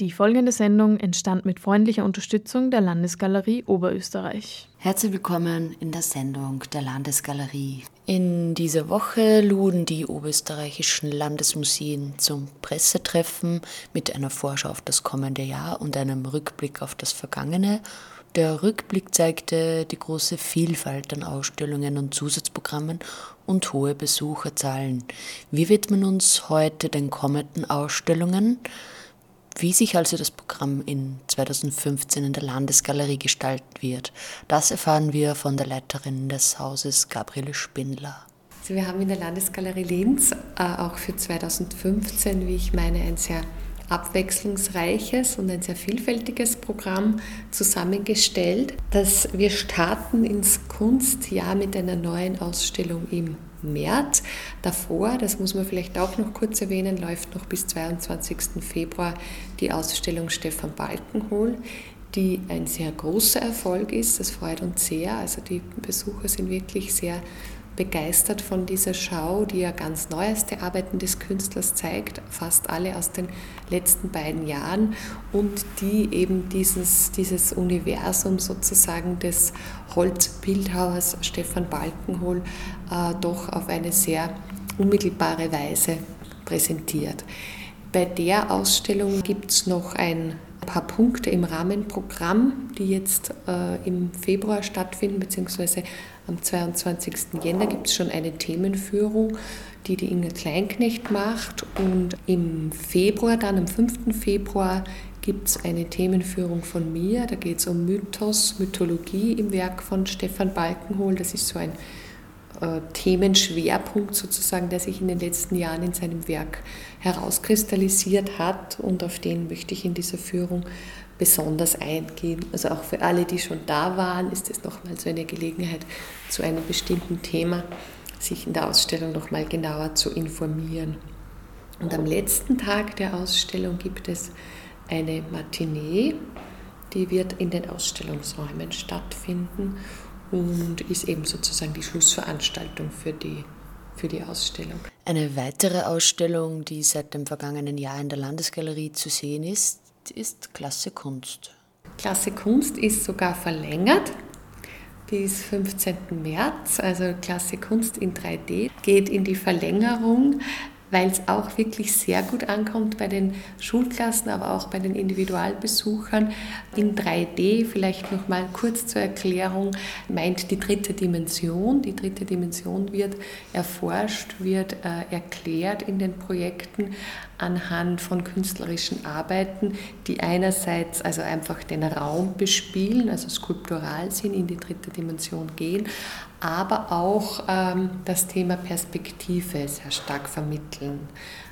Die folgende Sendung entstand mit freundlicher Unterstützung der Landesgalerie Oberösterreich. Herzlich willkommen in der Sendung der Landesgalerie. In dieser Woche luden die oberösterreichischen Landesmuseen zum Pressetreffen mit einer Vorschau auf das kommende Jahr und einem Rückblick auf das vergangene. Der Rückblick zeigte die große Vielfalt an Ausstellungen und Zusatzprogrammen und hohe Besucherzahlen. Wir widmen uns heute den kommenden Ausstellungen. Wie sich also das Programm in 2015 in der Landesgalerie gestalten wird, das erfahren wir von der Leiterin des Hauses, Gabriele Spindler. Also wir haben in der Landesgalerie Linz äh, auch für 2015, wie ich meine, ein sehr abwechslungsreiches und ein sehr vielfältiges Programm zusammengestellt. Dass wir starten ins Kunstjahr mit einer neuen Ausstellung im März. Davor, das muss man vielleicht auch noch kurz erwähnen, läuft noch bis 22. Februar die Ausstellung Stefan Balkenhol, die ein sehr großer Erfolg ist. Das freut uns sehr. Also die Besucher sind wirklich sehr begeistert von dieser Schau, die ja ganz neueste Arbeiten des Künstlers zeigt, fast alle aus den letzten beiden Jahren und die eben dieses, dieses Universum sozusagen des Holzbildhauers Stefan Balkenhol äh, doch auf eine sehr unmittelbare Weise präsentiert. Bei der Ausstellung gibt es noch ein paar Punkte im Rahmenprogramm, die jetzt äh, im Februar stattfinden, beziehungsweise am 22. Jänner gibt es schon eine Themenführung, die die Inge Kleinknecht macht. Und im Februar, dann am 5. Februar, gibt es eine Themenführung von mir. Da geht es um Mythos, Mythologie im Werk von Stefan Balkenhol. Das ist so ein äh, Themenschwerpunkt sozusagen, der sich in den letzten Jahren in seinem Werk herauskristallisiert hat und auf den möchte ich in dieser Führung besonders eingehen. Also auch für alle, die schon da waren, ist es nochmal so eine Gelegenheit, zu einem bestimmten Thema sich in der Ausstellung nochmal genauer zu informieren. Und am letzten Tag der Ausstellung gibt es eine Matinee, die wird in den Ausstellungsräumen stattfinden und ist eben sozusagen die Schlussveranstaltung für die, für die Ausstellung. Eine weitere Ausstellung, die seit dem vergangenen Jahr in der Landesgalerie zu sehen ist, ist Klasse Kunst. Klasse Kunst ist sogar verlängert bis 15. März, also Klasse Kunst in 3D, geht in die Verlängerung weil es auch wirklich sehr gut ankommt bei den Schulklassen, aber auch bei den Individualbesuchern. In 3D, vielleicht noch mal kurz zur Erklärung, meint die dritte Dimension. Die dritte Dimension wird erforscht, wird äh, erklärt in den Projekten anhand von künstlerischen Arbeiten, die einerseits also einfach den Raum bespielen, also skulptural sind, in die dritte Dimension gehen, aber auch ähm, das Thema Perspektive sehr stark vermitteln.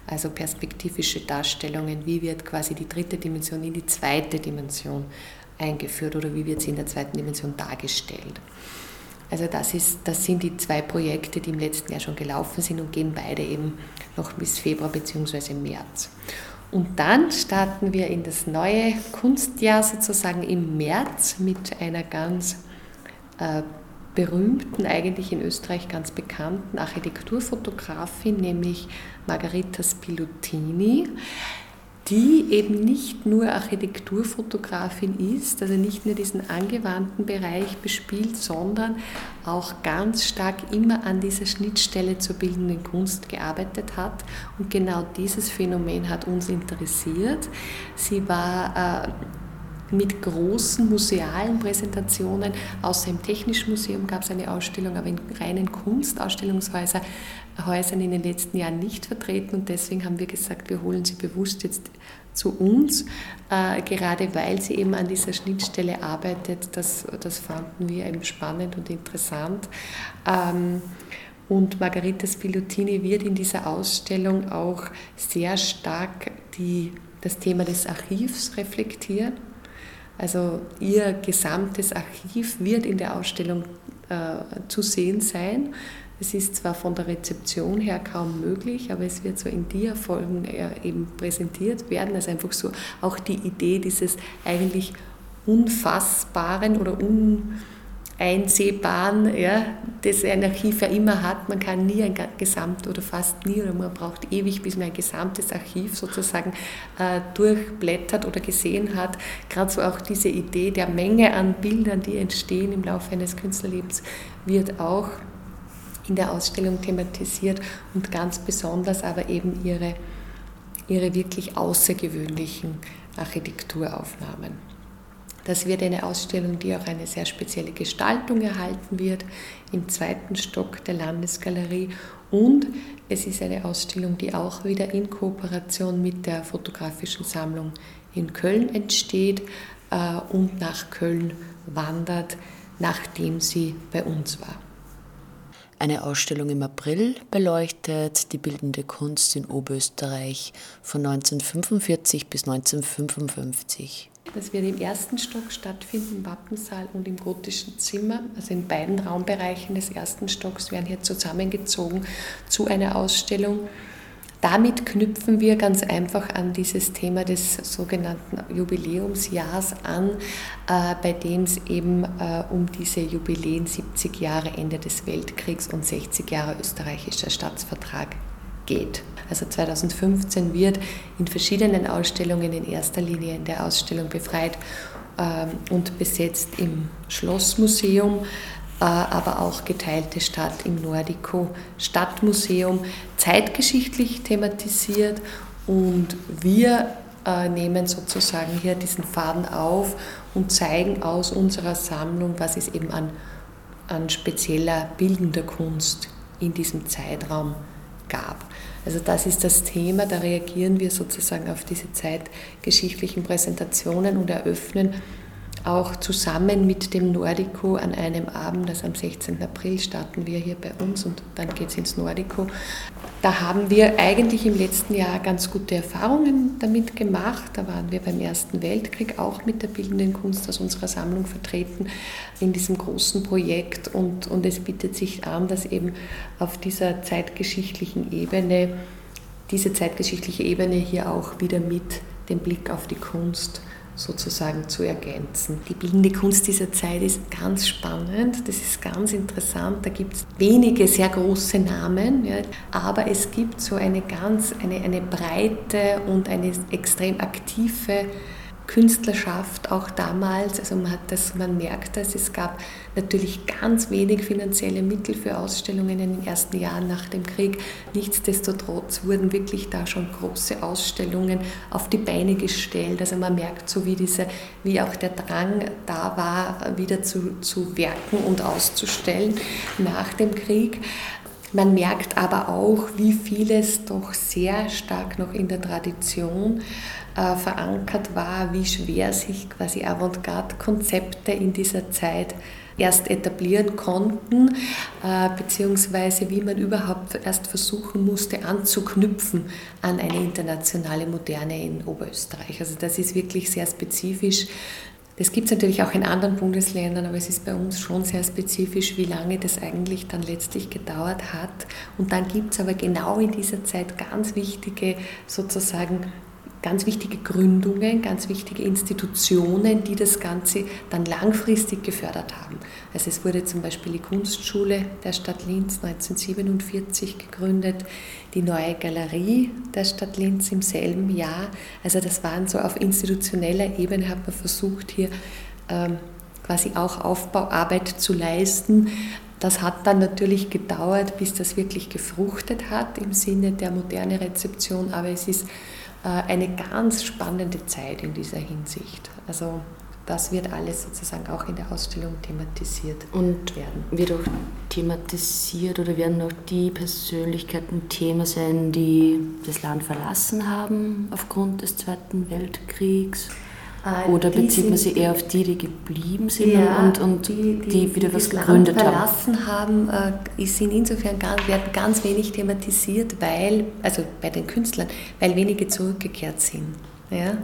Also perspektivische Darstellungen, wie wird quasi die dritte Dimension in die zweite Dimension eingeführt oder wie wird sie in der zweiten Dimension dargestellt. Also das, ist, das sind die zwei Projekte, die im letzten Jahr schon gelaufen sind und gehen beide eben noch bis Februar bzw. März. Und dann starten wir in das neue Kunstjahr sozusagen im März mit einer ganz äh, berühmten, eigentlich in Österreich ganz bekannten Architekturfotografin, nämlich Margarita Spilutini, die eben nicht nur Architekturfotografin ist, also nicht nur diesen angewandten Bereich bespielt, sondern auch ganz stark immer an dieser Schnittstelle zur bildenden Kunst gearbeitet hat. Und genau dieses Phänomen hat uns interessiert. Sie war äh, mit großen musealen Präsentationen. Außer im Technischen Museum gab es eine Ausstellung, aber in reinen Kunstausstellungshäusern in den letzten Jahren nicht vertreten. Und deswegen haben wir gesagt, wir holen sie bewusst jetzt zu uns, äh, gerade weil sie eben an dieser Schnittstelle arbeitet. Das, das fanden wir eben spannend und interessant. Ähm, und Margarita Spilutini wird in dieser Ausstellung auch sehr stark die, das Thema des Archivs reflektieren. Also ihr gesamtes Archiv wird in der Ausstellung äh, zu sehen sein. Es ist zwar von der Rezeption her kaum möglich, aber es wird so in Dia-Folgen äh, eben präsentiert werden. Also einfach so auch die Idee dieses eigentlich unfassbaren oder un, einsehbaren, ja, das ein Archiv ja immer hat. Man kann nie ein Gesamt oder fast nie oder man braucht ewig, bis man ein gesamtes Archiv sozusagen äh, durchblättert oder gesehen hat. Gerade so auch diese Idee der Menge an Bildern, die entstehen im Laufe eines Künstlerlebens, wird auch in der Ausstellung thematisiert und ganz besonders aber eben ihre, ihre wirklich außergewöhnlichen Architekturaufnahmen. Das wird eine Ausstellung, die auch eine sehr spezielle Gestaltung erhalten wird im zweiten Stock der Landesgalerie. Und es ist eine Ausstellung, die auch wieder in Kooperation mit der fotografischen Sammlung in Köln entsteht äh, und nach Köln wandert, nachdem sie bei uns war. Eine Ausstellung im April beleuchtet die bildende Kunst in Oberösterreich von 1945 bis 1955. Das wird im ersten Stock stattfinden, im Wappensaal und im gotischen Zimmer. Also in beiden Raumbereichen des ersten Stocks werden hier zusammengezogen zu einer Ausstellung. Damit knüpfen wir ganz einfach an dieses Thema des sogenannten Jubiläumsjahrs an, äh, bei dem es eben äh, um diese Jubiläen 70 Jahre Ende des Weltkriegs und 60 Jahre österreichischer Staatsvertrag geht. Also 2015 wird in verschiedenen Ausstellungen in erster Linie in der Ausstellung befreit ähm, und besetzt im Schlossmuseum, äh, aber auch geteilte Stadt im Nordico Stadtmuseum, zeitgeschichtlich thematisiert und wir äh, nehmen sozusagen hier diesen Faden auf und zeigen aus unserer Sammlung, was es eben an, an spezieller bildender Kunst in diesem Zeitraum gab. Also das ist das Thema, da reagieren wir sozusagen auf diese zeitgeschichtlichen Präsentationen und eröffnen auch zusammen mit dem Nordico an einem Abend, das am 16. April starten wir hier bei uns und dann geht es ins Nordico. Da haben wir eigentlich im letzten Jahr ganz gute Erfahrungen damit gemacht. Da waren wir beim Ersten Weltkrieg auch mit der bildenden Kunst aus unserer Sammlung vertreten in diesem großen Projekt und, und es bietet sich an, dass eben auf dieser zeitgeschichtlichen Ebene, diese zeitgeschichtliche Ebene hier auch wieder mit dem Blick auf die Kunst sozusagen zu ergänzen. Die bildende Kunst dieser Zeit ist ganz spannend, das ist ganz interessant. Da gibt es wenige sehr große Namen, ja, aber es gibt so eine ganz, eine, eine breite und eine extrem aktive Künstlerschaft auch damals. Also man, hat das, man merkt das, es gab natürlich ganz wenig finanzielle Mittel für Ausstellungen in den ersten Jahren nach dem Krieg. Nichtsdestotrotz wurden wirklich da schon große Ausstellungen auf die Beine gestellt. Also man merkt so, wie, diese, wie auch der Drang da war, wieder zu, zu werken und auszustellen nach dem Krieg. Man merkt aber auch, wie vieles doch sehr stark noch in der Tradition äh, verankert war, wie schwer sich quasi Avantgarde-Konzepte in dieser Zeit erst etablieren konnten, äh, beziehungsweise wie man überhaupt erst versuchen musste anzuknüpfen an eine internationale Moderne in Oberösterreich. Also das ist wirklich sehr spezifisch. Das gibt es natürlich auch in anderen Bundesländern, aber es ist bei uns schon sehr spezifisch, wie lange das eigentlich dann letztlich gedauert hat. Und dann gibt es aber genau in dieser Zeit ganz wichtige sozusagen ganz wichtige Gründungen, ganz wichtige Institutionen, die das Ganze dann langfristig gefördert haben. Also es wurde zum Beispiel die Kunstschule der Stadt Linz 1947 gegründet, die neue Galerie der Stadt Linz im selben Jahr. Also das waren so auf institutioneller Ebene hat man versucht hier ähm, quasi auch Aufbauarbeit zu leisten. Das hat dann natürlich gedauert, bis das wirklich gefruchtet hat im Sinne der moderne Rezeption, aber es ist eine ganz spannende Zeit in dieser Hinsicht. Also das wird alles sozusagen auch in der Ausstellung thematisiert und werden. Wird auch thematisiert oder werden auch die Persönlichkeiten Thema sein, die das Land verlassen haben aufgrund des Zweiten Weltkriegs? Äh, Oder bezieht man sich eher auf die, die geblieben sind ja, und, und die, die, die wieder was gegründet Land verlassen haben? haben äh, sind insofern ganz, werden ganz wenig thematisiert, weil, also bei den Künstlern, weil wenige zurückgekehrt sind. Ja?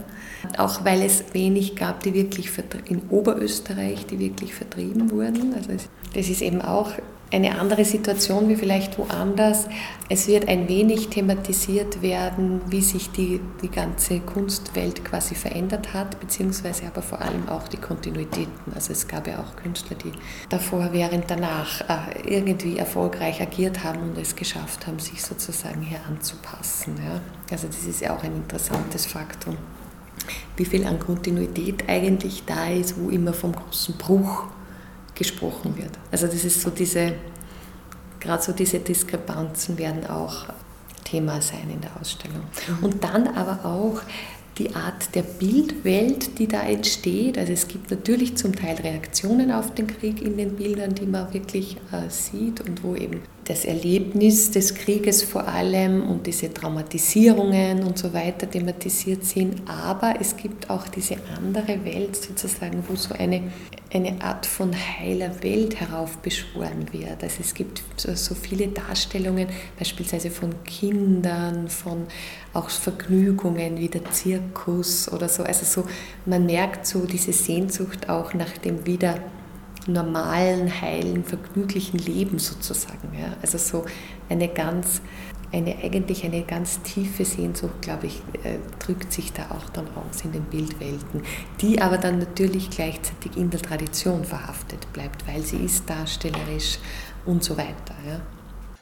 Auch weil es wenig gab, die wirklich in Oberösterreich, die wirklich vertrieben wurden. Also das ist eben auch eine andere Situation wie vielleicht woanders. Es wird ein wenig thematisiert werden, wie sich die, die ganze Kunstwelt quasi verändert hat, beziehungsweise aber vor allem auch die Kontinuitäten. Also es gab ja auch Künstler, die davor, während, danach äh, irgendwie erfolgreich agiert haben und es geschafft haben, sich sozusagen hier anzupassen. Ja. Also das ist ja auch ein interessantes Faktum wie viel an Kontinuität eigentlich da ist, wo immer vom großen Bruch gesprochen wird. Also das ist so diese, gerade so diese Diskrepanzen werden auch Thema sein in der Ausstellung. Mhm. Und dann aber auch die Art der Bildwelt, die da entsteht. Also es gibt natürlich zum Teil Reaktionen auf den Krieg in den Bildern, die man wirklich äh, sieht und wo eben das Erlebnis des Krieges vor allem und diese Traumatisierungen und so weiter thematisiert sind. Aber es gibt auch diese andere Welt sozusagen, wo so eine, eine Art von heiler Welt heraufbeschworen wird. Also es gibt so, so viele Darstellungen, beispielsweise von Kindern, von auch Vergnügungen wie der Zirkus oder so. Also so, man merkt so diese Sehnsucht auch nach dem wieder normalen, heilen, vergnüglichen Leben sozusagen. Ja. Also so eine ganz, eine eigentlich eine ganz tiefe Sehnsucht, glaube ich, äh, drückt sich da auch dann aus in den Bildwelten, die aber dann natürlich gleichzeitig in der Tradition verhaftet bleibt, weil sie ist darstellerisch und so weiter. Ja.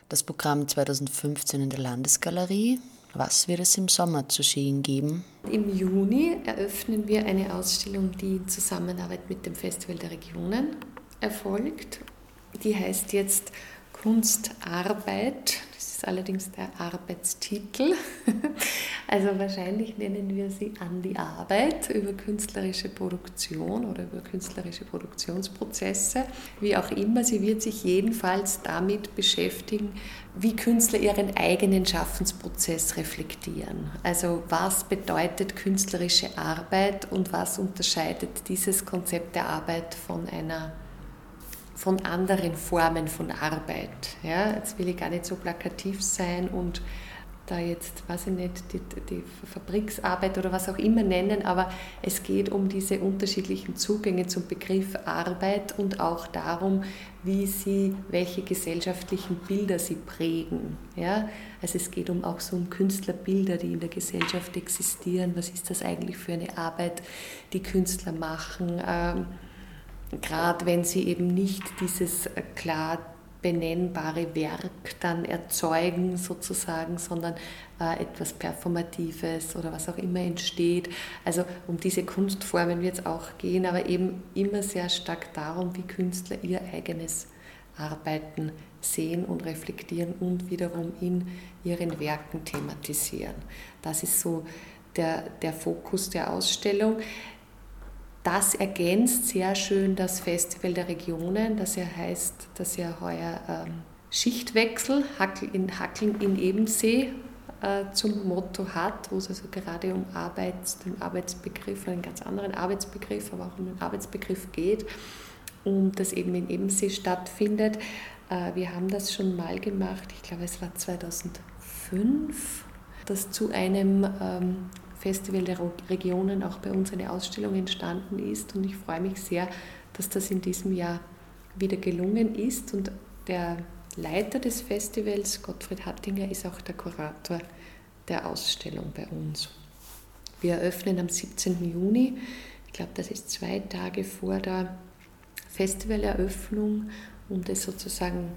Das Programm 2015 in der Landesgalerie was wird es im Sommer zu sehen geben? Im Juni eröffnen wir eine Ausstellung, die in Zusammenarbeit mit dem Festival der Regionen erfolgt. Die heißt jetzt Kunstarbeit. Das ist allerdings der Arbeitstitel. Also wahrscheinlich nennen wir sie an die Arbeit über künstlerische Produktion oder über künstlerische Produktionsprozesse. Wie auch immer, sie wird sich jedenfalls damit beschäftigen, wie Künstler ihren eigenen Schaffensprozess reflektieren. Also was bedeutet künstlerische Arbeit und was unterscheidet dieses Konzept der Arbeit von einer von anderen Formen von Arbeit. Ja, jetzt will ich gar nicht so plakativ sein und da jetzt, weiß ich nicht, die, die, Fabriksarbeit oder was auch immer nennen, aber es geht um diese unterschiedlichen Zugänge zum Begriff Arbeit und auch darum, wie sie, welche gesellschaftlichen Bilder sie prägen. Ja? Also es geht um auch so um Künstlerbilder, die in der Gesellschaft existieren. Was ist das eigentlich für eine Arbeit, die Künstler machen? Ähm, gerade wenn sie eben nicht dieses äh, klar benennbare Werk dann erzeugen sozusagen, sondern äh, etwas Performatives oder was auch immer entsteht. Also um diese Kunstformen wird es auch gehen, aber eben immer sehr stark darum, wie Künstler ihr eigenes Arbeiten sehen und reflektieren und wiederum in ihren Werken thematisieren. Das ist so der, der Fokus der Ausstellung. Das ergänzt sehr schön das Festival der Regionen, das ja heißt, dass ja heuer ähm, Schichtwechsel in Hackeln in Ebensee äh, zum Motto hat, wo es also gerade um Arbeits, den Arbeitsbegriff, einen ganz anderen Arbeitsbegriff, aber auch um den Arbeitsbegriff geht und das eben in Ebensee stattfindet. Äh, wir haben das schon mal gemacht, ich glaube es war 2005, das zu einem ähm, Festival der Regionen auch bei uns eine Ausstellung entstanden ist. Und ich freue mich sehr, dass das in diesem Jahr wieder gelungen ist. Und der Leiter des Festivals, Gottfried Hattinger, ist auch der Kurator der Ausstellung bei uns. Wir eröffnen am 17. Juni. Ich glaube, das ist zwei Tage vor der Festivaleröffnung, um das sozusagen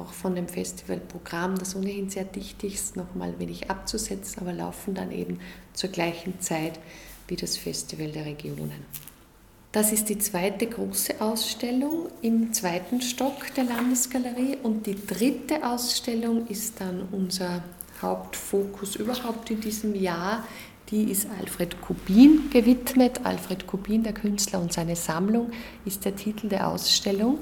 auch von dem Festivalprogramm, das ohnehin sehr dicht ist, nochmal wenig abzusetzen, aber laufen dann eben zur gleichen Zeit wie das Festival der Regionen. Das ist die zweite große Ausstellung im zweiten Stock der Landesgalerie und die dritte Ausstellung ist dann unser Hauptfokus überhaupt in diesem Jahr. Die ist Alfred Kubin gewidmet. Alfred Kubin, der Künstler und seine Sammlung, ist der Titel der Ausstellung.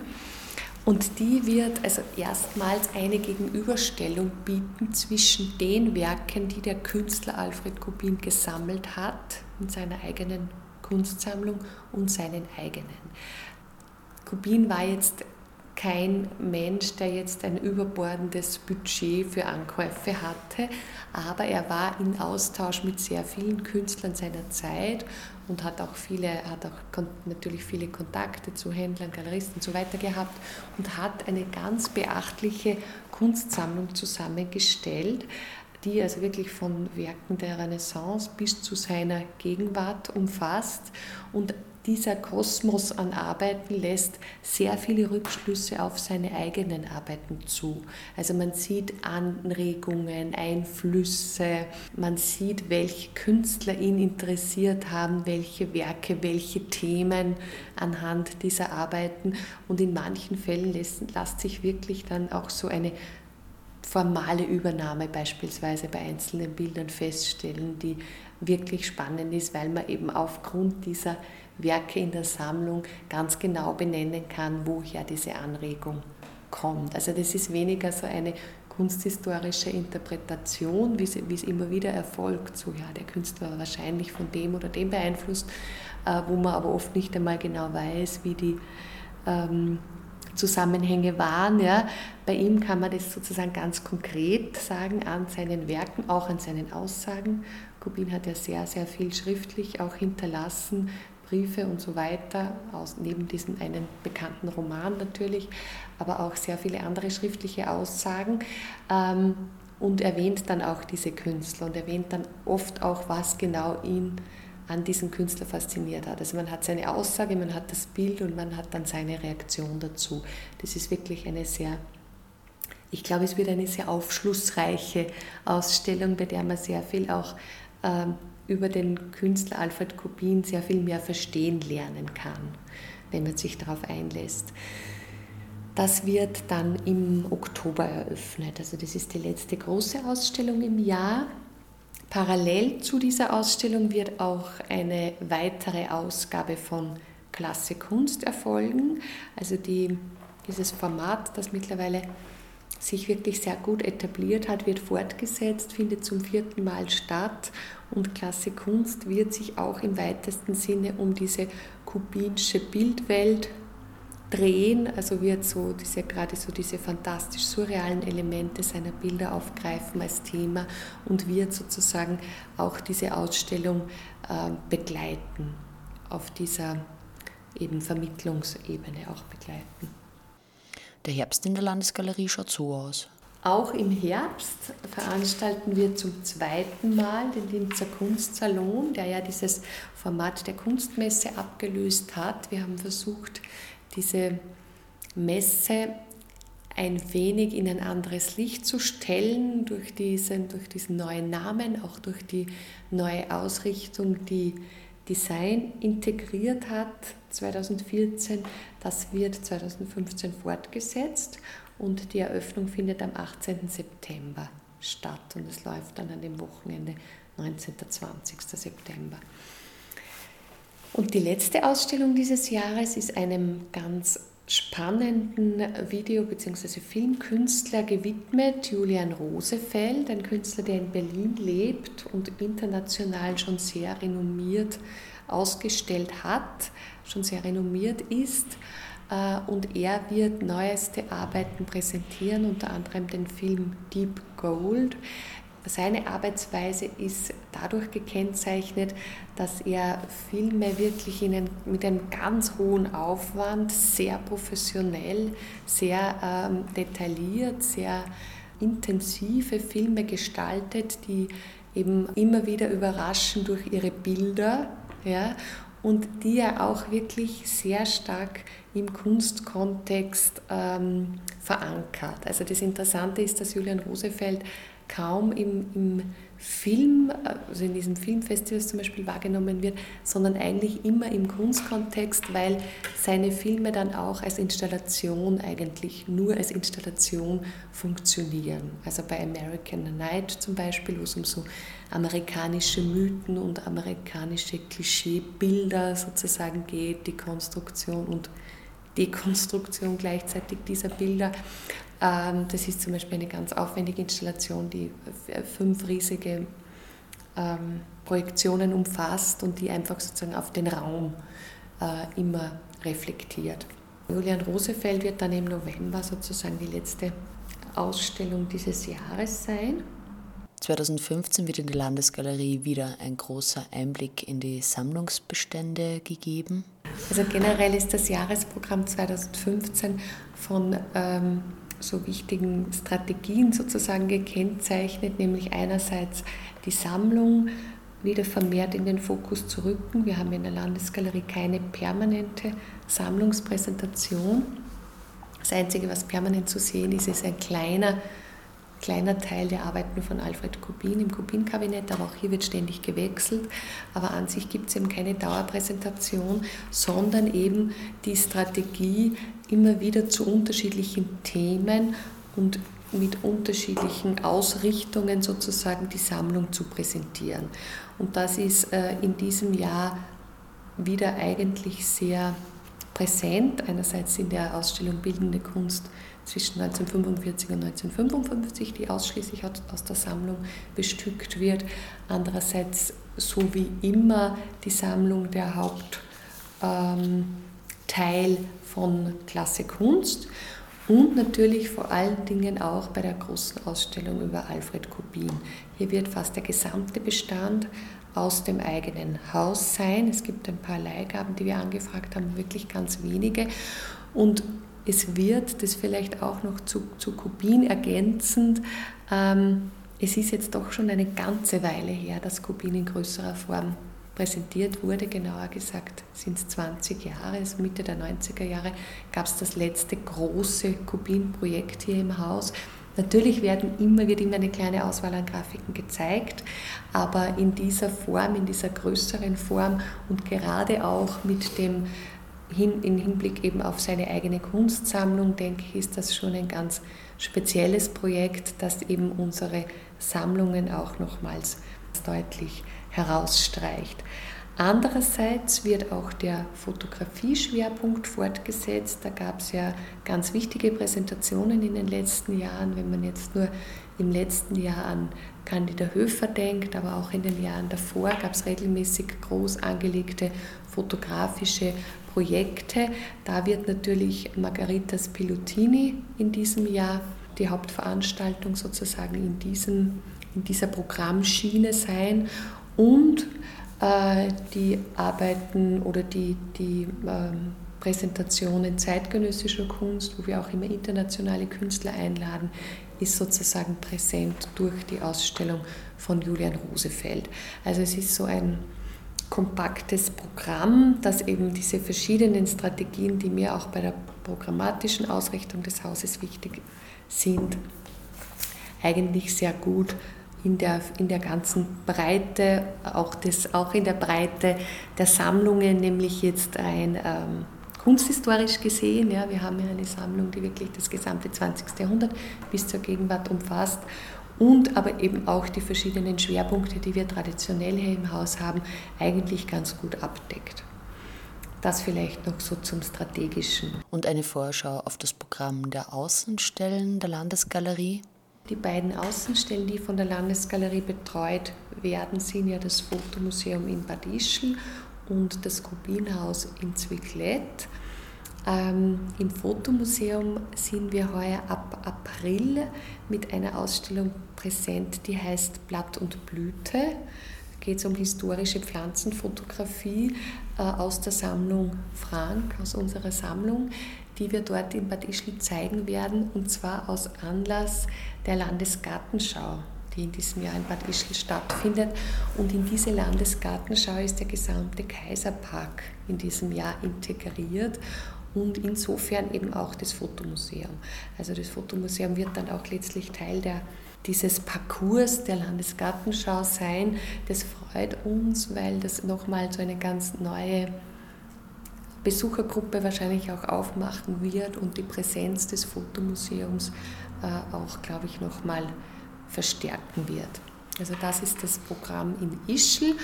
Und die wird also erstmals eine Gegenüberstellung bieten zwischen den Werken, die der Künstler Alfred Kubin gesammelt hat in seiner eigenen Kunstsammlung und seinen eigenen. Kubin war jetzt kein Mensch, der jetzt ein überbordendes Budget für Ankäufe hatte, aber er war in Austausch mit sehr vielen Künstlern seiner Zeit und hat auch viele, hat auch natürlich viele Kontakte zu Händlern, Galeristen und so weiter gehabt und hat eine ganz beachtliche Kunstsammlung zusammengestellt, die also wirklich von Werken der Renaissance bis zu seiner Gegenwart umfasst und dieser Kosmos an Arbeiten lässt sehr viele Rückschlüsse auf seine eigenen Arbeiten zu. Also man sieht Anregungen, Einflüsse, man sieht, welche Künstler ihn interessiert haben, welche Werke, welche Themen anhand dieser Arbeiten. Und in manchen Fällen lässt, lässt sich wirklich dann auch so eine formale Übernahme beispielsweise bei einzelnen Bildern feststellen, die wirklich spannend ist, weil man eben aufgrund dieser Werke in der Sammlung ganz genau benennen kann, woher diese Anregung kommt. Also das ist weniger so eine kunsthistorische Interpretation, wie es, immer wieder erfolgt, so ja, der Künstler war wahrscheinlich von dem oder dem beeinflusst, äh, wo man aber oft nicht einmal genau weiß, wie die ähm, Zusammenhänge waren. Ja. Bei ihm kann man das sozusagen ganz konkret sagen an seinen Werken, auch an seinen Aussagen. Kubin hat ja sehr, sehr viel schriftlich auch hinterlassen, Briefe und so weiter, aus, neben diesem einen bekannten Roman natürlich, aber auch sehr viele andere schriftliche Aussagen. Ähm, und erwähnt dann auch diese Künstler und erwähnt dann oft auch, was genau ihn an diesem Künstler fasziniert hat. Also man hat seine Aussage, man hat das Bild und man hat dann seine Reaktion dazu. Das ist wirklich eine sehr, ich glaube, es wird eine sehr aufschlussreiche Ausstellung, bei der man sehr viel auch ähm, über den Künstler Alfred Kubin sehr viel mehr verstehen lernen kann, wenn man sich darauf einlässt. Das wird dann im Oktober eröffnet. Also das ist die letzte große Ausstellung im Jahr. Parallel zu dieser Ausstellung wird auch eine weitere Ausgabe von Klasse Kunst erfolgen. Also die, dieses Format, das mittlerweile sich wirklich sehr gut etabliert hat, wird fortgesetzt, findet zum vierten Mal statt und Klasse Kunst wird sich auch im weitesten Sinne um diese kubinsche Bildwelt drehen, also wird so diese, gerade so diese fantastisch surrealen Elemente seiner Bilder aufgreifen als Thema und wird sozusagen auch diese Ausstellung äh, begleiten, auf dieser eben Vermittlungsebene auch begleiten. Der Herbst in der Landesgalerie schaut so aus. Auch im Herbst veranstalten wir zum zweiten Mal den Linzer Kunstsalon, der ja dieses Format der Kunstmesse abgelöst hat. Wir haben versucht, diese Messe ein wenig in ein anderes Licht zu stellen durch diesen, durch diesen neuen Namen, auch durch die neue Ausrichtung, die Design integriert hat 2014. Das wird 2015 fortgesetzt und die Eröffnung findet am 18. September statt und es läuft dann an dem Wochenende 19. 20. September. Und die letzte Ausstellung dieses Jahres ist einem ganz spannenden Video- bzw. Filmkünstler gewidmet, Julian Rosefeld, ein Künstler, der in Berlin lebt und international schon sehr renommiert ausgestellt hat, schon sehr renommiert ist. Äh, und er wird neueste Arbeiten präsentieren, unter anderem den Film Deep Gold. Seine Arbeitsweise ist dadurch gekennzeichnet, dass er Filme wirklich in mit einem ganz hohen Aufwand, sehr professionell, sehr ähm, detailliert, sehr intensive Filme gestaltet, die eben immer wieder überraschen durch ihre Bilder. Ja, und die er auch wirklich sehr stark im Kunstkontext ähm, verankert. Also das Interessante ist, dass Julian Rosefeld kaum im, im Film, also in diesem Filmfestival zum Beispiel wahrgenommen wird, sondern eigentlich immer im Kunstkontext, weil seine Filme dann auch als Installation eigentlich nur als Installation funktionieren. Also bei American Night zum Beispiel, wo es um so amerikanische Mythen und amerikanische Klischeebilder sozusagen geht, die Konstruktion und Dekonstruktion gleichzeitig dieser Bilder. Ähm, das ist zum Beispiel eine ganz aufwendige Installation, die fünf riesige ähm, Projektionen umfasst und die einfach sozusagen auf den Raum äh, immer reflektiert. Julian Rosefeld wird dann im November sozusagen die letzte Ausstellung dieses Jahres sein. 2015 wird in der Landesgalerie wieder ein großer Einblick in die Sammlungsbestände gegeben. Also generell ist das Jahresprogramm 2015 von ähm, so wichtigen Strategien sozusagen gekennzeichnet, nämlich einerseits die Sammlung wieder vermehrt in den Fokus zu rücken. Wir haben in der Landesgalerie keine permanente Sammlungspräsentation. Das Einzige, was permanent zu sehen ist, ist ein kleiner kleiner Teil der Arbeiten von Alfred Kubin im Kubin-Kabinett, aber auch hier wird ständig gewechselt. Aber an sich gibt es eben keine Dauerpräsentation, sondern eben die Strategie, immer wieder zu unterschiedlichen Themen und mit unterschiedlichen Ausrichtungen sozusagen die Sammlung zu präsentieren. Und das ist äh, in diesem Jahr wieder eigentlich sehr präsent, einerseits in der Ausstellung Bildende Kunst zwischen 1945 und 1955, die ausschließlich aus der Sammlung bestückt wird. Andererseits, so wie immer, die Sammlung der Hauptteil ähm, von Klasse Kunst und natürlich vor allen Dingen auch bei der großen Ausstellung über Alfred Kubin. Hier wird fast der gesamte Bestand aus dem eigenen Haus sein. Es gibt ein paar Leihgaben, die wir angefragt haben, wirklich ganz wenige. Und es wird, das vielleicht auch noch zu, zu Kubin ergänzend, ähm, es ist jetzt doch schon eine ganze Weile her, dass Kubin in größerer Form präsentiert wurde, genauer gesagt sind es 20 Jahre, also Mitte der 90er Jahre gab es das letzte große Kubin-Projekt hier im Haus. Natürlich werden immer, wird immer eine kleine Auswahl an Grafiken gezeigt, aber in dieser Form, in dieser größeren Form und gerade auch mit dem hin, im Hinblick eben auf seine eigene Kunstsammlung, denke ich, ist das schon ein ganz spezielles Projekt, das eben unsere Sammlungen auch nochmals deutlich herausstreicht. Andererseits wird auch der Fotografie-Schwerpunkt fortgesetzt. Da gab es ja ganz wichtige Präsentationen in den letzten Jahren, wenn man jetzt nur im letzten Jahr an Candida Höfer denkt, aber auch in den Jahren davor gab es regelmäßig groß angelegte fotografische Projekte. Da wird natürlich Margarita Spilutini in diesem Jahr die Hauptveranstaltung sozusagen in, diesem, in dieser Programmschiene sein und äh, die Arbeiten oder die, die ähm, Präsentationen zeitgenössischer Kunst, wo wir auch immer internationale Künstler einladen, ist sozusagen präsent durch die Ausstellung von Julian Rosefeld. Also es ist so ein kompaktes Programm, das eben diese verschiedenen Strategien, die mir auch bei der programmatischen Ausrichtung des Hauses wichtig sind, eigentlich sehr gut in der, in der ganzen Breite, auch, des, auch in der Breite der Sammlungen, nämlich jetzt ein ähm, kunsthistorisch gesehen. Ja, wir haben ja eine Sammlung, die wirklich das gesamte 20. Jahrhundert bis zur Gegenwart umfasst und aber eben auch die verschiedenen Schwerpunkte, die wir traditionell hier im Haus haben, eigentlich ganz gut abdeckt. Das vielleicht noch so zum Strategischen. Und eine Vorschau auf das Programm der Außenstellen der Landesgalerie? Die beiden Außenstellen, die von der Landesgalerie betreut werden, sind ja das Fotomuseum in Bad Ischl und das Kubinhaus in Zwicklet. Ähm, Im Fotomuseum sind wir heuer ab April mit einer Ausstellung präsent, die heißt Blatt und Blüte. Da geht es um historische Pflanzenfotografie äh, aus der Sammlung Frank, aus unserer Sammlung, die wir dort in Bad Ischl zeigen werden, und zwar aus Anlass der Landesgartenschau die in diesem Jahr in Bad Ischl stattfindet. Und in diese Landesgartenschau ist der gesamte Kaiserpark in diesem Jahr integriert und insofern eben auch das Fotomuseum. Also das Fotomuseum wird dann auch letztlich Teil der, dieses Parcours der Landesgartenschau sein. Das freut uns, weil das nochmal so eine ganz neue Besuchergruppe wahrscheinlich auch aufmachen wird und die Präsenz des Fotomuseums äh, auch, glaube ich, nochmal verstärken wird. Also das ist das Programm in Ischl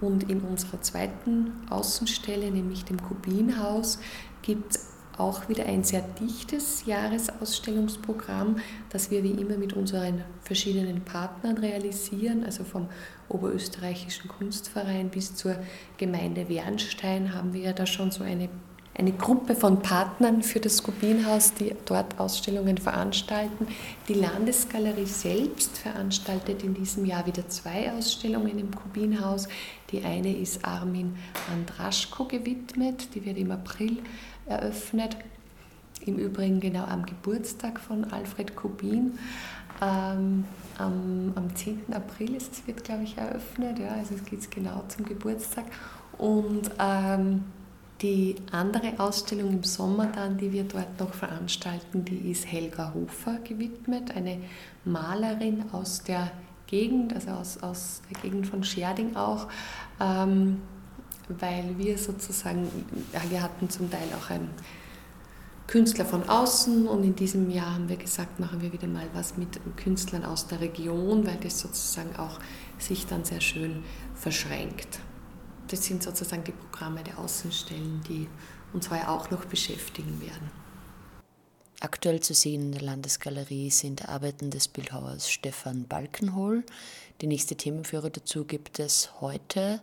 und in unserer zweiten Außenstelle, nämlich dem Kubinhaus, gibt es auch wieder ein sehr dichtes Jahresausstellungsprogramm, das wir wie immer mit unseren verschiedenen Partnern realisieren. Also vom Oberösterreichischen Kunstverein bis zur Gemeinde Wernstein haben wir ja da schon so eine, eine Gruppe von Partnern für das Kubinhaus, die dort Ausstellungen veranstalten. Die Landesgalerie selbst veranstaltet in diesem Jahr wieder zwei Ausstellungen im Kubinhaus. Die eine ist Armin Andraschko gewidmet, die wird im April eröffnet. Im Übrigen genau am Geburtstag von Alfred Kubin. Ähm, am, am 10. April ist es, wird, glaube ich, eröffnet. Ja, also es geht genau zum Geburtstag. Und ähm, die andere Ausstellung im Sommer dann, die wir dort noch veranstalten, die ist Helga Hofer gewidmet, eine Malerin aus der Gegend, also aus, aus der Gegend von Scherding auch, ähm, weil wir sozusagen, ja, wir hatten zum Teil auch einen Künstler von außen und in diesem Jahr haben wir gesagt, machen wir wieder mal was mit Künstlern aus der Region, weil das sozusagen auch sich dann sehr schön verschränkt das sind sozusagen die Programme der Außenstellen, die uns heuer auch noch beschäftigen werden. Aktuell zu sehen in der Landesgalerie sind Arbeiten des Bildhauers Stefan Balkenhol. Die nächste Themenführer dazu gibt es heute,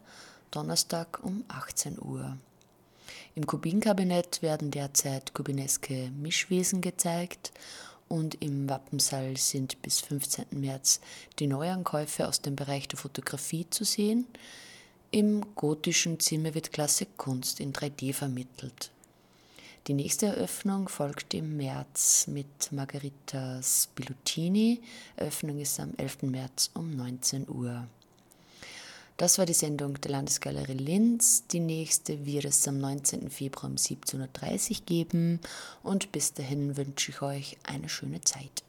Donnerstag um 18 Uhr. Im Kubinkabinett werden derzeit kubineske Mischwesen gezeigt und im Wappensaal sind bis 15. März die Neuankäufe aus dem Bereich der Fotografie zu sehen. Im gotischen Zimmer wird Klassikkunst in 3D vermittelt. Die nächste Eröffnung folgt im März mit Margherita Spilutini. Eröffnung ist am 11. März um 19 Uhr. Das war die Sendung der Landesgalerie Linz. Die nächste wird es am 19. Februar um 17.30 Uhr geben und bis dahin wünsche ich euch eine schöne Zeit.